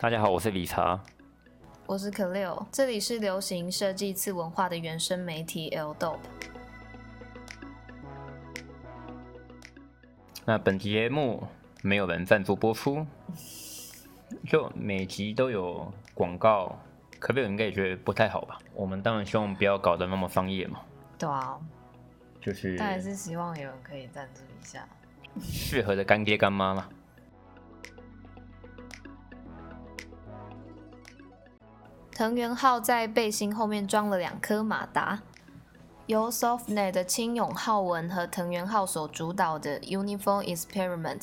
大家好，我是理查。我是可六，这里是流行设计次文化的原生媒体 L Dope。那本节目没有人赞助播出，就每集都有广告，可不应该也觉得不太好吧？我们当然希望不要搞得那么商业嘛，对啊，就是当然是希望有人可以赞助一下。适合的干爹干妈嘛。藤原浩在背心后面装了两颗马达，由 Softnet 的青永浩文和藤原浩所主导的 Uniform Experiment，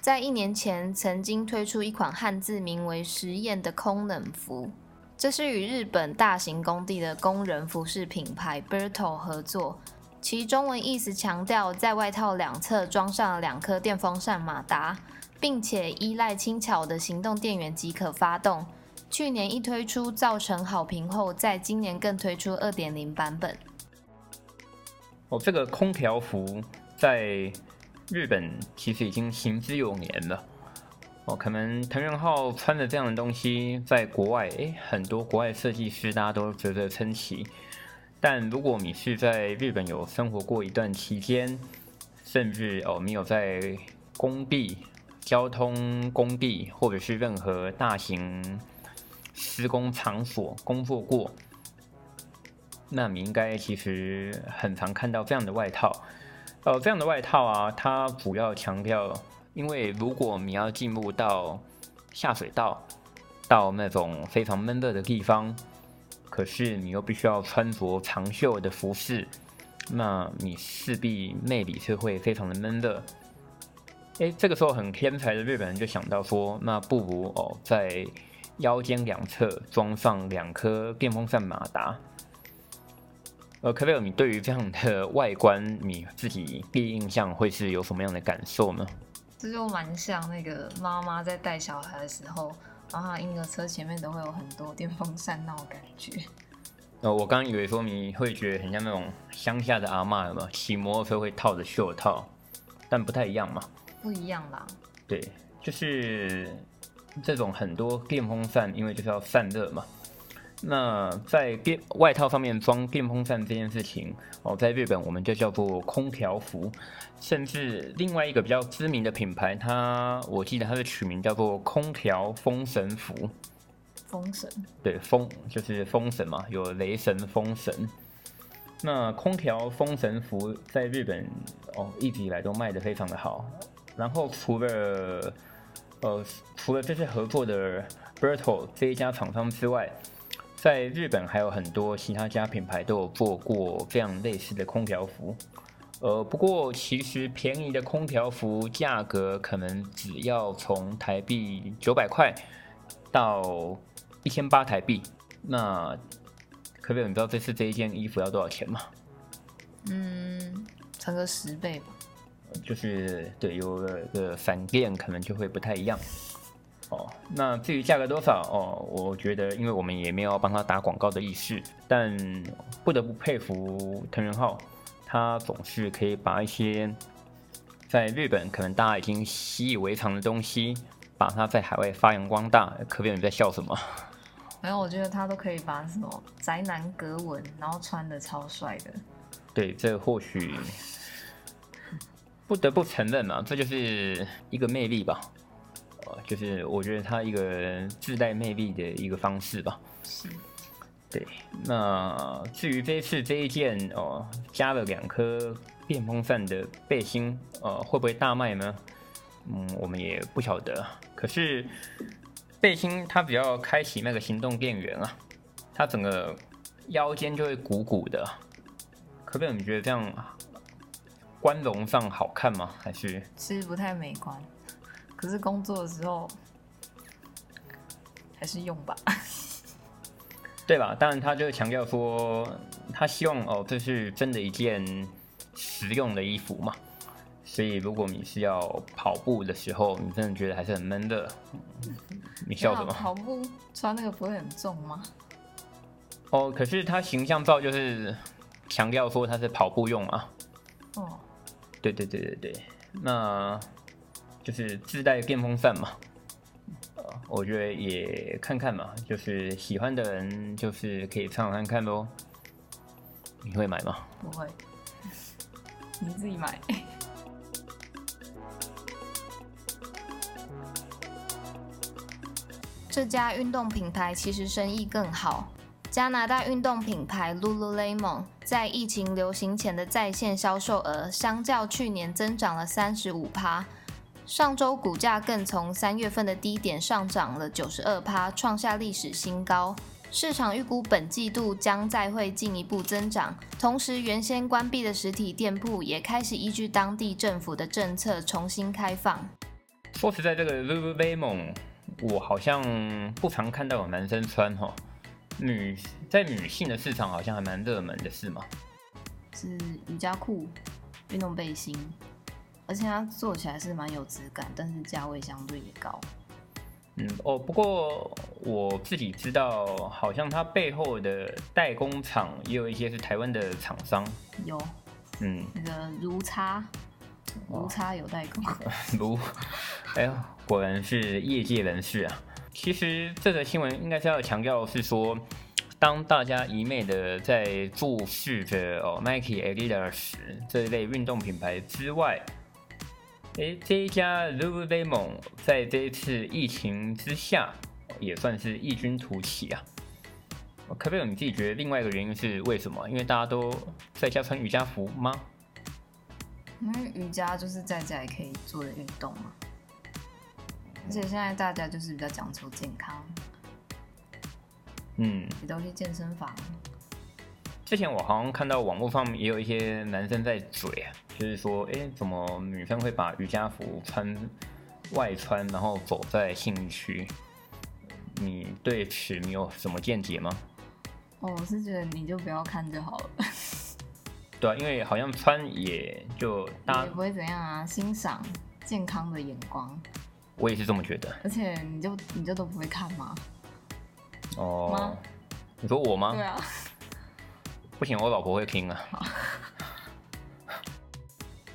在一年前曾经推出一款汉字名为“实验”的空冷服。这是与日本大型工地的工人服饰品牌 Berto 合作，其中文意思强调在外套两侧装上两颗电风扇马达，并且依赖轻巧的行动电源即可发动。去年一推出造成好评后，在今年更推出二点零版本。哦，这个空调服在日本其实已经行之有年了。哦，可能藤原浩穿的这样的东西，在国外，诶，很多国外设计师大家都啧啧称奇。但如果你是在日本有生活过一段期间，甚至哦，你有在工地、交通工地或者是任何大型施工场所工作过，那你应该其实很常看到这样的外套。呃，这样的外套啊，它主要强调，因为如果你要进入到下水道，到那种非常闷热的地方，可是你又必须要穿着长袖的服饰，那你势必内里是会非常的闷热。诶，这个时候很天才的日本人就想到说，那不如哦在腰间两侧装上两颗电风扇马达。呃，可贝尔，你对于这样的外观，你自己第一印象会是有什么样的感受呢？这就蛮像那个妈妈在带小孩的时候，然后婴儿车前面都会有很多电风扇那种感觉。呃，我刚以为说你会觉得很像那种乡下的阿嬷，有没有骑摩托车会套着袖套，但不太一样嘛。不一样啦。对，就是这种很多电风扇，因为就是要散热嘛。那在电外套上面装电风扇这件事情，哦，在日本我们就叫做空调服，甚至另外一个比较知名的品牌，它我记得它的取名叫做空调风神服。风神。对，风就是风神嘛，有雷神、风神。那空调风神服在日本哦，一直以来都卖得非常的好。然后除了呃除了这次合作的 Berto 这一家厂商之外，在日本还有很多其他家品牌都有做过这样类似的空调服。呃，不过其实便宜的空调服价格可能只要从台币九百块到一千八台币。那可不可以你知道这次这一件衣服要多少钱吗？嗯，乘个十倍吧。就是对，有个个闪电可能就会不太一样。哦，那至于价格多少哦，我觉得因为我们也没有帮他打广告的意思，但不得不佩服藤原浩，他总是可以把一些在日本可能大家已经习以为常的东西，把它在海外发扬光大。可别你在笑什么？没有，我觉得他都可以把什么宅男格纹，然后穿的超帅的。对，这或许不得不承认嘛，这就是一个魅力吧。就是我觉得它一个自带魅力的一个方式吧。是。对，那至于这次这一件哦，加了两颗电风扇的背心，呃，会不会大卖呢？嗯，我们也不晓得。可是背心它比较开启那个行动电源啊，它整个腰间就会鼓鼓的。可不可以？你觉得这样观容上好看吗？还是？其实不太美观。可是工作的时候还是用吧，对吧？当然，他就强调说，他希望哦，这是真的一件实用的衣服嘛。所以，如果你是要跑步的时候，你真的觉得还是很闷的，你笑什么？跑步穿那个不会很重吗？哦，可是他形象照就是强调说他是跑步用啊。哦，对对对对对，那。就是自带电风扇嘛，我觉得也看看嘛，就是喜欢的人就是可以参考看看喽。你会买吗？不会，你自己买。这家运动品牌其实生意更好。加拿大运动品牌 Lululemon 在疫情流行前的在线销售额，相较去年增长了三十五趴。上周股价更从三月份的低点上涨了九十二趴，创下历史新高。市场预估本季度将再会进一步增长，同时原先关闭的实体店铺也开始依据当地政府的政策重新开放。说实在，这个 Lululemon 我好像不常看到有男生穿哈，女在女性的市场好像还蛮热门的，是吗？是瑜伽裤、运动背心。而且它做起来是蛮有质感，但是价位相对也高。嗯哦，不过我自己知道，好像它背后的代工厂也有一些是台湾的厂商。有，嗯，那个如差，如差有代工。如，哎呦，果然是业界人士啊。其实这则新闻应该是要强调是说，当大家一昧的在注视着哦 Nike、Adidas 这一类运动品牌之外。哎，这一家 Lululemon 在这一次疫情之下，也算是异军突起啊。可不可以你自己觉得另外一个原因是为什么？因为大家都在家穿瑜伽服吗？因为瑜伽就是在家也可以做的运动嘛。而且现在大家就是比较讲求健康，嗯，也都去健身房。之前我好像看到网络上面也有一些男生在嘴啊，就是说，哎，怎么女生会把瑜伽服穿外穿，然后走在信义区？你对此你有什么见解吗？哦，我是觉得你就不要看就好了。对啊，因为好像穿也就大也不会怎样啊，欣赏健康的眼光。我也是这么觉得。而且你就你就都不会看吗？哦，你说我吗？对啊。不行，我老婆会听啊。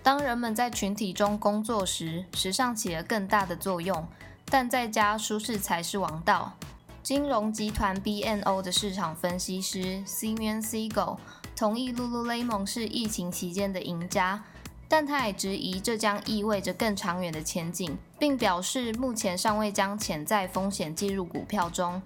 当人们在群体中工作时，时尚起了更大的作用，但在家舒适才是王道。金融集团 BNO 的市场分析师 Simeon Siegel 同意 Lululemon 是疫情期间的赢家，但他也质疑这将意味着更长远的前景，并表示目前尚未将潜在风险计入股票中。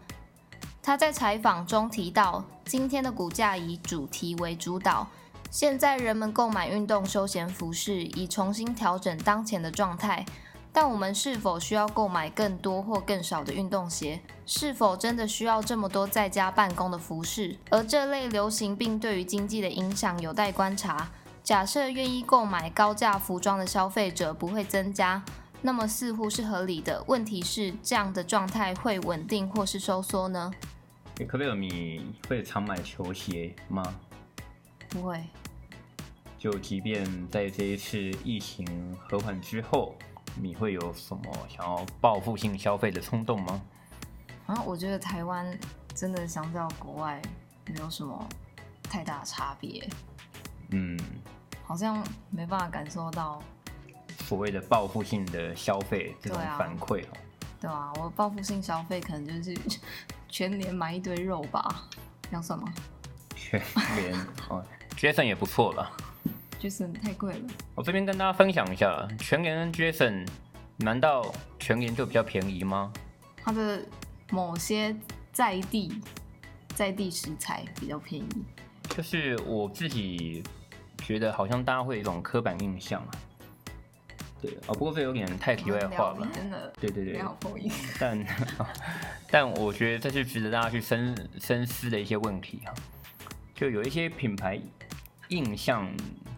他在采访中提到，今天的股价以主题为主导。现在人们购买运动休闲服饰，以重新调整当前的状态。但我们是否需要购买更多或更少的运动鞋？是否真的需要这么多在家办公的服饰？而这类流行病对于经济的影响有待观察。假设愿意购买高价服装的消费者不会增加，那么似乎是合理的。问题是，这样的状态会稳定或是收缩呢？可贝尔，你会常买球鞋吗？不会。就即便在这一次疫情和缓之后，你会有什么想要报复性消费的冲动吗？啊，我觉得台湾真的相较国外没有什么太大差别。嗯，好像没办法感受到所谓的报复性的消费这种反馈哦。对啊，我报复性消费可能就是。全年买一堆肉吧，这样算吗？全年哦，Jason 也不错了。Jason 太贵了。我这边跟大家分享一下，全年 Jason 难道全年就比较便宜吗？它的某些在地在地食材比较便宜。就是我自己觉得，好像大家会有一种刻板印象啊。对哦，不过这有点太题外话了。真的，对对对，但但我觉得这是值得大家去深深思的一些问题哈。就有一些品牌印象，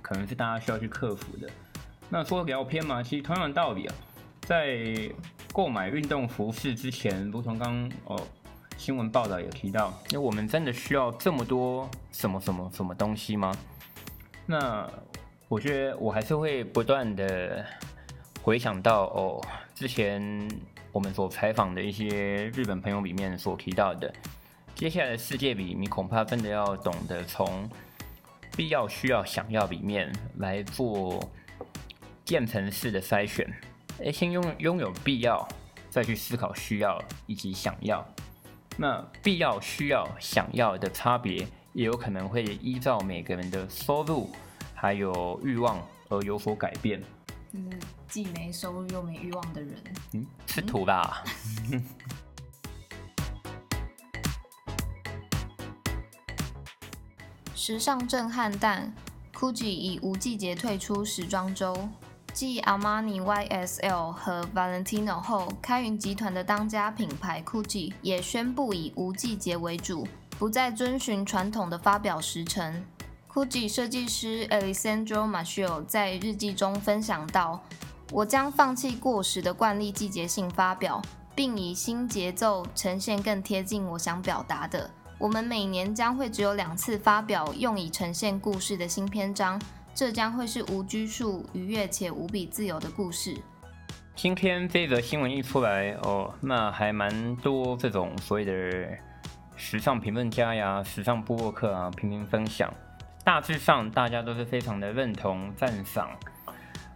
可能是大家需要去克服的。那说聊偏嘛，其实同样的道理啊，在购买运动服饰之前，如同刚哦新闻报道有提到，那我们真的需要这么多什么什么什么东西吗？那我觉得我还是会不断的。回想到哦，之前我们所采访的一些日本朋友里面所提到的，接下来的世界里，你恐怕真的要懂得从必要、需要、想要里面来做渐层式的筛选。哎，先拥拥有必要，再再去思考需要以及想要。那必要、需要、想要的差别，也有可能会依照每个人的收入还有欲望而有所改变。嗯，既没收入又没欲望的人，嗯，吃土吧。时尚震撼弹，GUCCI 以无季节退出时装周。继 Armani、YSL 和 Valentino 后，开云集团的当家品牌 GUCCI 也宣布以无季节为主，不再遵循传统的发表时程。GUCCI 设计师 Alessandro m a c h i o 在日记中分享到：“我将放弃过时的惯例季节性发表，并以新节奏呈现更贴近我想表达的。我们每年将会只有两次发表，用以呈现故事的新篇章。”这将会是无拘束、愉悦且无比自由的故事。今天这则新闻一出来哦，那还蛮多这种所谓的时尚评论家呀、时尚部落客啊频频分享。大致上大家都是非常的认同、赞赏。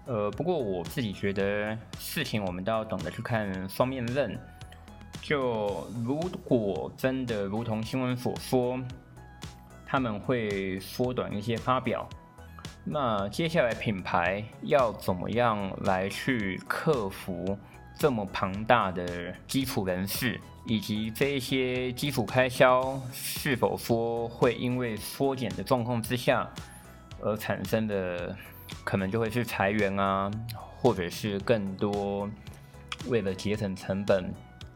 呃，不过我自己觉得事情我们都要懂得去看双面刃。就如果真的如同新闻所说，他们会缩短一些发表。那接下来品牌要怎么样来去克服这么庞大的基础人士，以及这一些基础开销是否说会因为缩减的状况之下而产生的，可能就会是裁员啊，或者是更多为了节省成本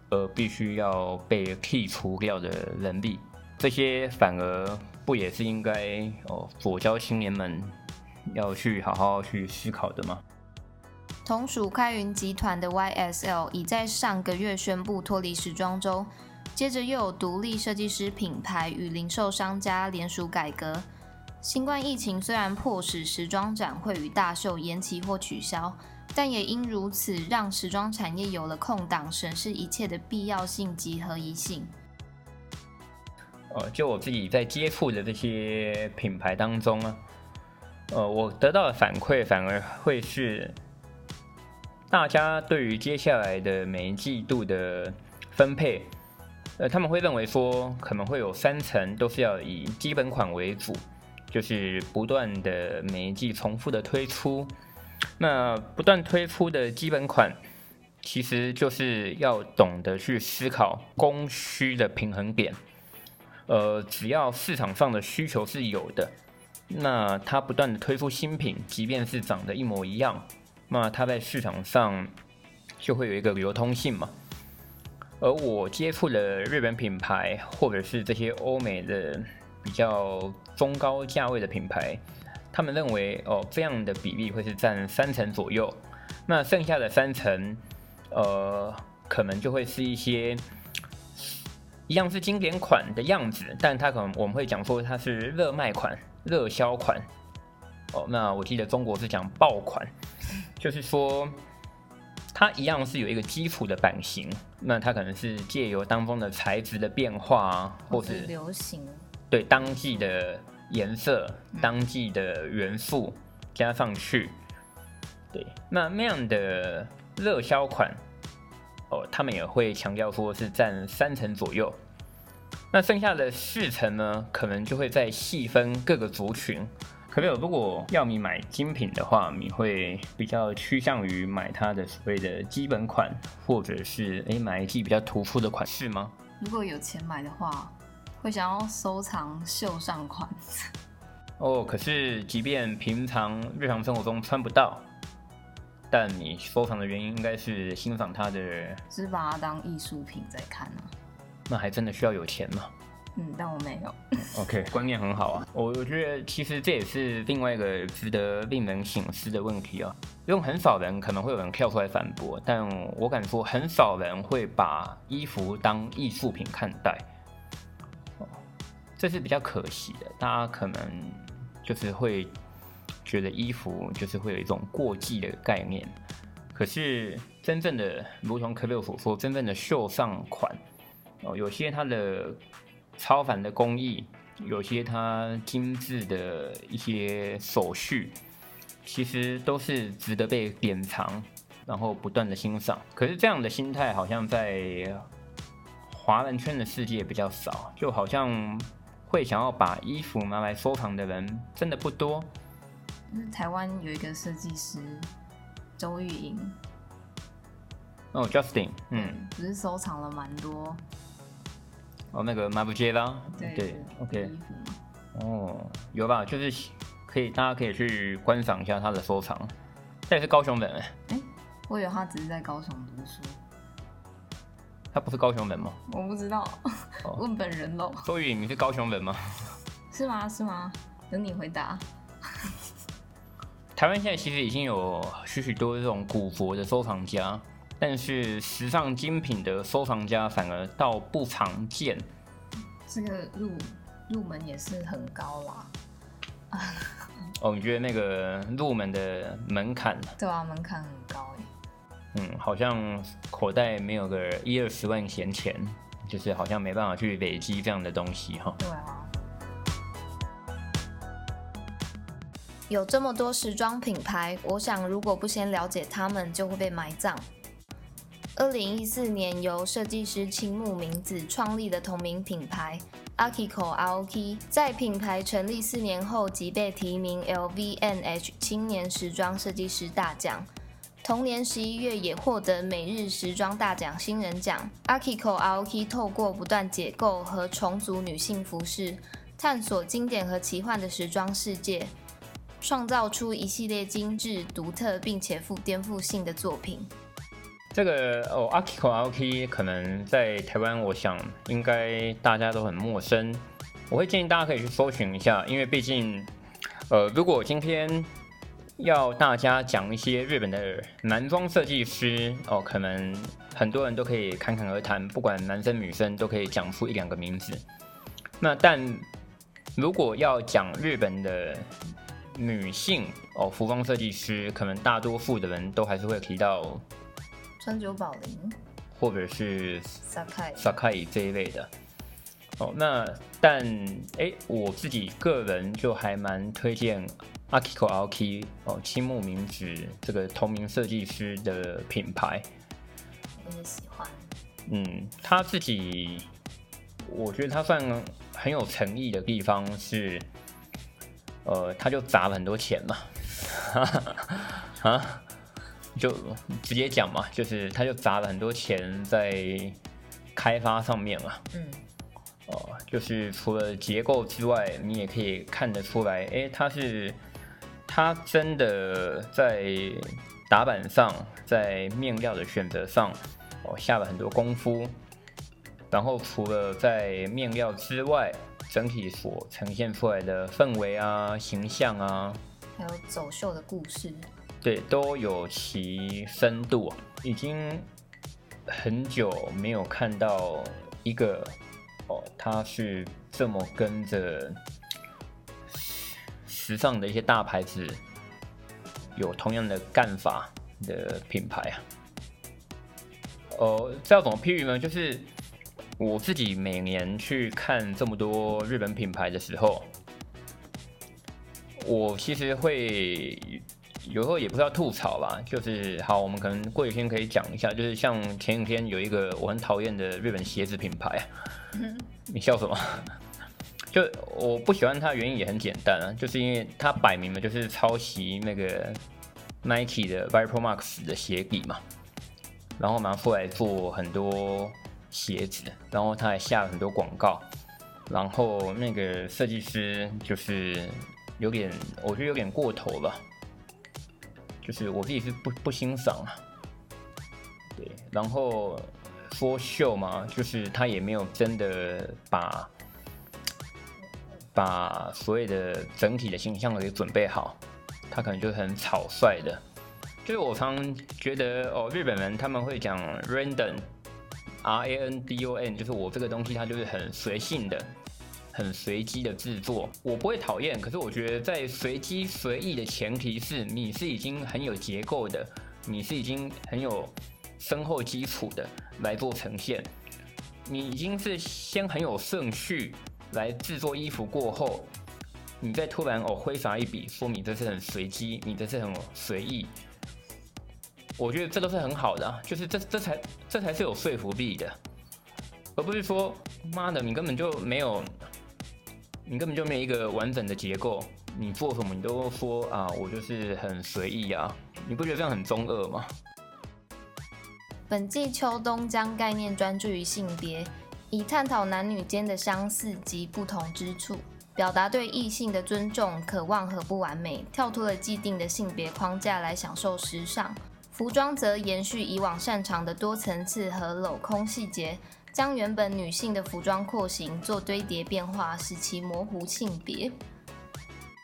而必须要被剔除掉的人力，这些反而不也是应该哦左交青年们。要去好好去思考的吗？同属开云集团的 YSL 已在上个月宣布脱离时装周，接着又有独立设计师品牌与零售商家联署改革。新冠疫情虽然迫使时装展会与大秀延期或取消，但也因如此让时装产业有了空档审视一切的必要性及合宜性。呃，就我自己在接触的这些品牌当中啊。呃，我得到的反馈反而会是，大家对于接下来的每一季度的分配，呃，他们会认为说可能会有三层都是要以基本款为主，就是不断的每一季重复的推出。那不断推出的基本款，其实就是要懂得去思考供需的平衡点。呃，只要市场上的需求是有的。那它不断的推出新品，即便是长得一模一样，那它在市场上就会有一个流通性嘛。而我接触的日本品牌，或者是这些欧美的比较中高价位的品牌，他们认为哦，这样的比例会是占三成左右。那剩下的三成，呃，可能就会是一些一样是经典款的样子，但它可能我们会讲说它是热卖款。热销款哦，那我记得中国是讲爆款，就是说它一样是有一个基础的版型，那它可能是借由当中的材质的变化，或是流行，对当季的颜色、当季的元素加上去，对，那那样的热销款哦，他们也会强调说是占三成左右。那剩下的四成呢，可能就会再细分各个族群。可没有，如果要你买精品的话，你会比较趋向于买它的所谓的基本款，或者是诶买一季比较突出的款式吗？如果有钱买的话，会想要收藏秀上款。哦，可是即便平常日常生活中穿不到，但你收藏的原因应该是欣赏它的，是把它当艺术品在看啊。那还真的需要有钱吗？嗯，但我没有。OK，观念很好啊。我我觉得其实这也是另外一个值得令人醒思的问题啊。用很少人可能会有人跳出来反驳，但我敢说很少人会把衣服当艺术品看待。这是比较可惜的。大家可能就是会觉得衣服就是会有一种过季的概念。可是真正的，如同可六所说，真正的秀上款。哦，有些它的超凡的工艺，有些它精致的一些手续，其实都是值得被典藏，然后不断的欣赏。可是这样的心态好像在华人圈的世界比较少，就好像会想要把衣服拿来收藏的人真的不多。台湾有一个设计师周玉莹，哦，Justin，嗯，不是收藏了蛮多哦，那个马布杰拉，对，OK，哦，有吧？就是可以，大家可以去观赏一下他的收藏。他也是高雄人，哎，我以为他只是在高雄读书。他不是高雄人吗？我不知道，问本人喽。周宇，你是高雄人吗？是吗？是吗？等你回答。台湾现在其实已经有许许多这种古佛的收藏家，但是时尚精品的收藏家反而倒不常见。这个入入门也是很高啦。哦，你觉得那个入门的门槛？对啊，门槛很高哎。嗯，好像口袋没有个一二十万闲钱，就是好像没办法去累积这样的东西哈。对啊。有这么多时装品牌，我想如果不先了解他们，就会被埋葬。二零一四年由设计师青木明子创立的同名品牌 Akiko Aoki，在品牌成立四年后即被提名 LVNH 青年时装设计师大奖。同年十一月也获得每日时装大奖新人奖。Akiko Aoki 透过不断解构和重组女性服饰，探索经典和奇幻的时装世界。创造出一系列精致、独特并且富颠覆性的作品。这个哦，Akiko Aoki 可能在台湾，我想应该大家都很陌生。我会建议大家可以去搜寻一下，因为毕竟，呃，如果今天要大家讲一些日本的男装设计师哦，可能很多人都可以侃侃而谈，不管男生女生都可以讲出一两个名字。那但如果要讲日本的，女性哦，服装设计师可能大多数的人都还是会提到川久保玲，或者是 Sakai Sakai 这一类的哦。那但哎，我自己个人就还蛮推荐 Akiko Aoki 哦，青木明子这个同名设计师的品牌。我也喜欢。嗯，他自己，我觉得他算很有诚意的地方是。呃，他就砸了很多钱嘛，啊，就直接讲嘛，就是他就砸了很多钱在开发上面嘛，嗯，哦，就是除了结构之外，你也可以看得出来，哎，他是他真的在打板上，在面料的选择上，哦，下了很多功夫，然后除了在面料之外。整体所呈现出来的氛围啊、形象啊，还有走秀的故事，对，都有其深度。已经很久没有看到一个哦，他是这么跟着时尚的一些大牌子有同样的干法的品牌啊。哦，这要怎么譬喻呢？就是。我自己每年去看这么多日本品牌的时候，我其实会有时候也不知道吐槽吧，就是好，我们可能过几天可以讲一下，就是像前几天有一个我很讨厌的日本鞋子品牌，你笑什么？就我不喜欢它的原因也很简单啊，就是因为它摆明了就是抄袭那个 Nike 的 Vapor Max 的鞋底嘛，然后拿出来做很多。鞋子，然后他还下了很多广告，然后那个设计师就是有点，我觉得有点过头了，就是我自己是不不欣赏啊。对，然后说秀嘛，就是他也没有真的把把所谓的整体的形象给准备好，他可能就很草率的。就是我常觉得哦，日本人他们会讲 random。R A N D O N 就是我这个东西，它就是很随性的、很随机的制作。我不会讨厌，可是我觉得在随机随意的前提是，你是已经很有结构的，你是已经很有深厚基础的来做呈现。你已经是先很有顺序来制作衣服过后，你再突然哦挥洒一笔，说明这是很随机，你这是很随意。我觉得这都是很好的，就是这这才这才是有说服力的，而不是说妈的你根本就没有，你根本就没有一个完整的结构，你做什么你都说啊，我就是很随意啊，你不觉得这样很中二吗？本季秋冬将概念专注于性别，以探讨男女间的相似及不同之处，表达对异性的尊重、渴望和不完美，跳脱了既定的性别框架来享受时尚。服装则延续以往擅长的多层次和镂空细节，将原本女性的服装廓形做堆叠变化，使其模糊性别。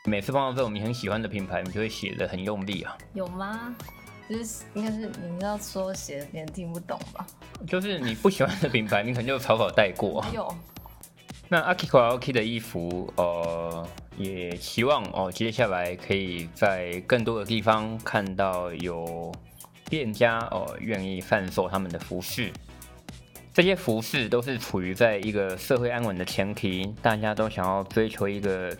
每次碰到这种你很喜欢的品牌，你就会写的很用力啊。有吗？就是应该是你要说写别人听不懂吧？就是你不喜欢的品牌，你可能就草草带过。有。那 Akiko Aoki 的衣服，呃，也希望哦，接下来可以在更多的地方看到有店家哦愿意贩售他们的服饰。这些服饰都是处于在一个社会安稳的前提，大家都想要追求一个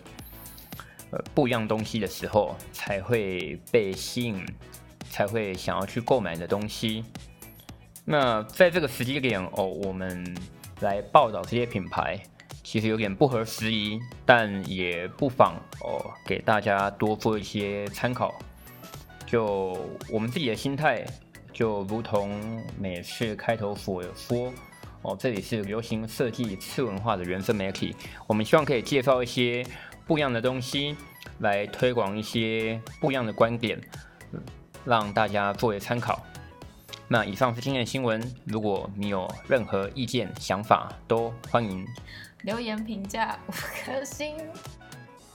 呃不一样东西的时候，才会被吸引。才会想要去购买的东西。那在这个时机点哦，我们来报道这些品牌，其实有点不合时宜，但也不妨哦，给大家多做一些参考。就我们自己的心态，就如同每次开头所说哦，这里是流行设计次文化的原生媒体，我们希望可以介绍一些不一样的东西，来推广一些不一样的观点。让大家作为参考。那以上是今天的新闻，如果你有任何意见、想法，都欢迎留言评价五颗星。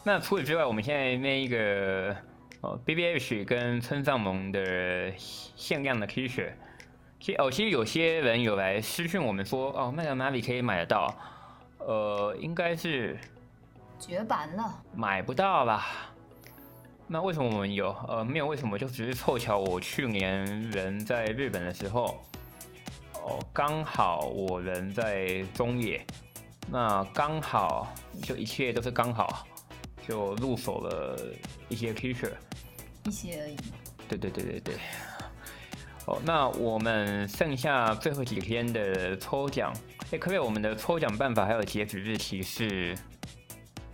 那除此之外，我们现在那一个哦，B B H 跟村上萌的限量的 T 恤，其实哦，其实有些人有来私讯我们说，哦，麦当哪里可以买得到？呃，应该是绝版了，买不到吧？那为什么我们有？呃，没有为什么，就只是凑巧，我去年人在日本的时候，哦，刚好我人在中野，那刚好就一切都是刚好，就入手了一些 T 恤，一些而已。对对对对对。哦，那我们剩下最后几天的抽奖，哎，可不可以，我们的抽奖办法还有截止日期是。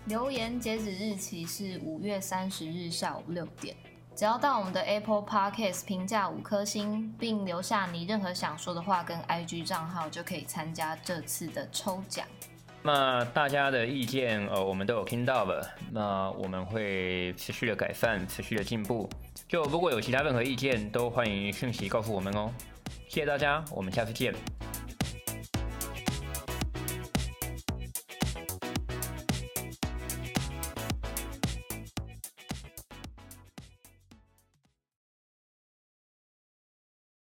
留言截止日期是五月三十日下午六点。只要到我们的 Apple Podcast 评价五颗星，并留下你任何想说的话跟 IG 账号，就可以参加这次的抽奖。那大家的意见，呃，我们都有听到了。那我们会持续的改善，持续的进步。就如果有其他任何意见，都欢迎讯息告诉我们哦。谢谢大家，我们下次见。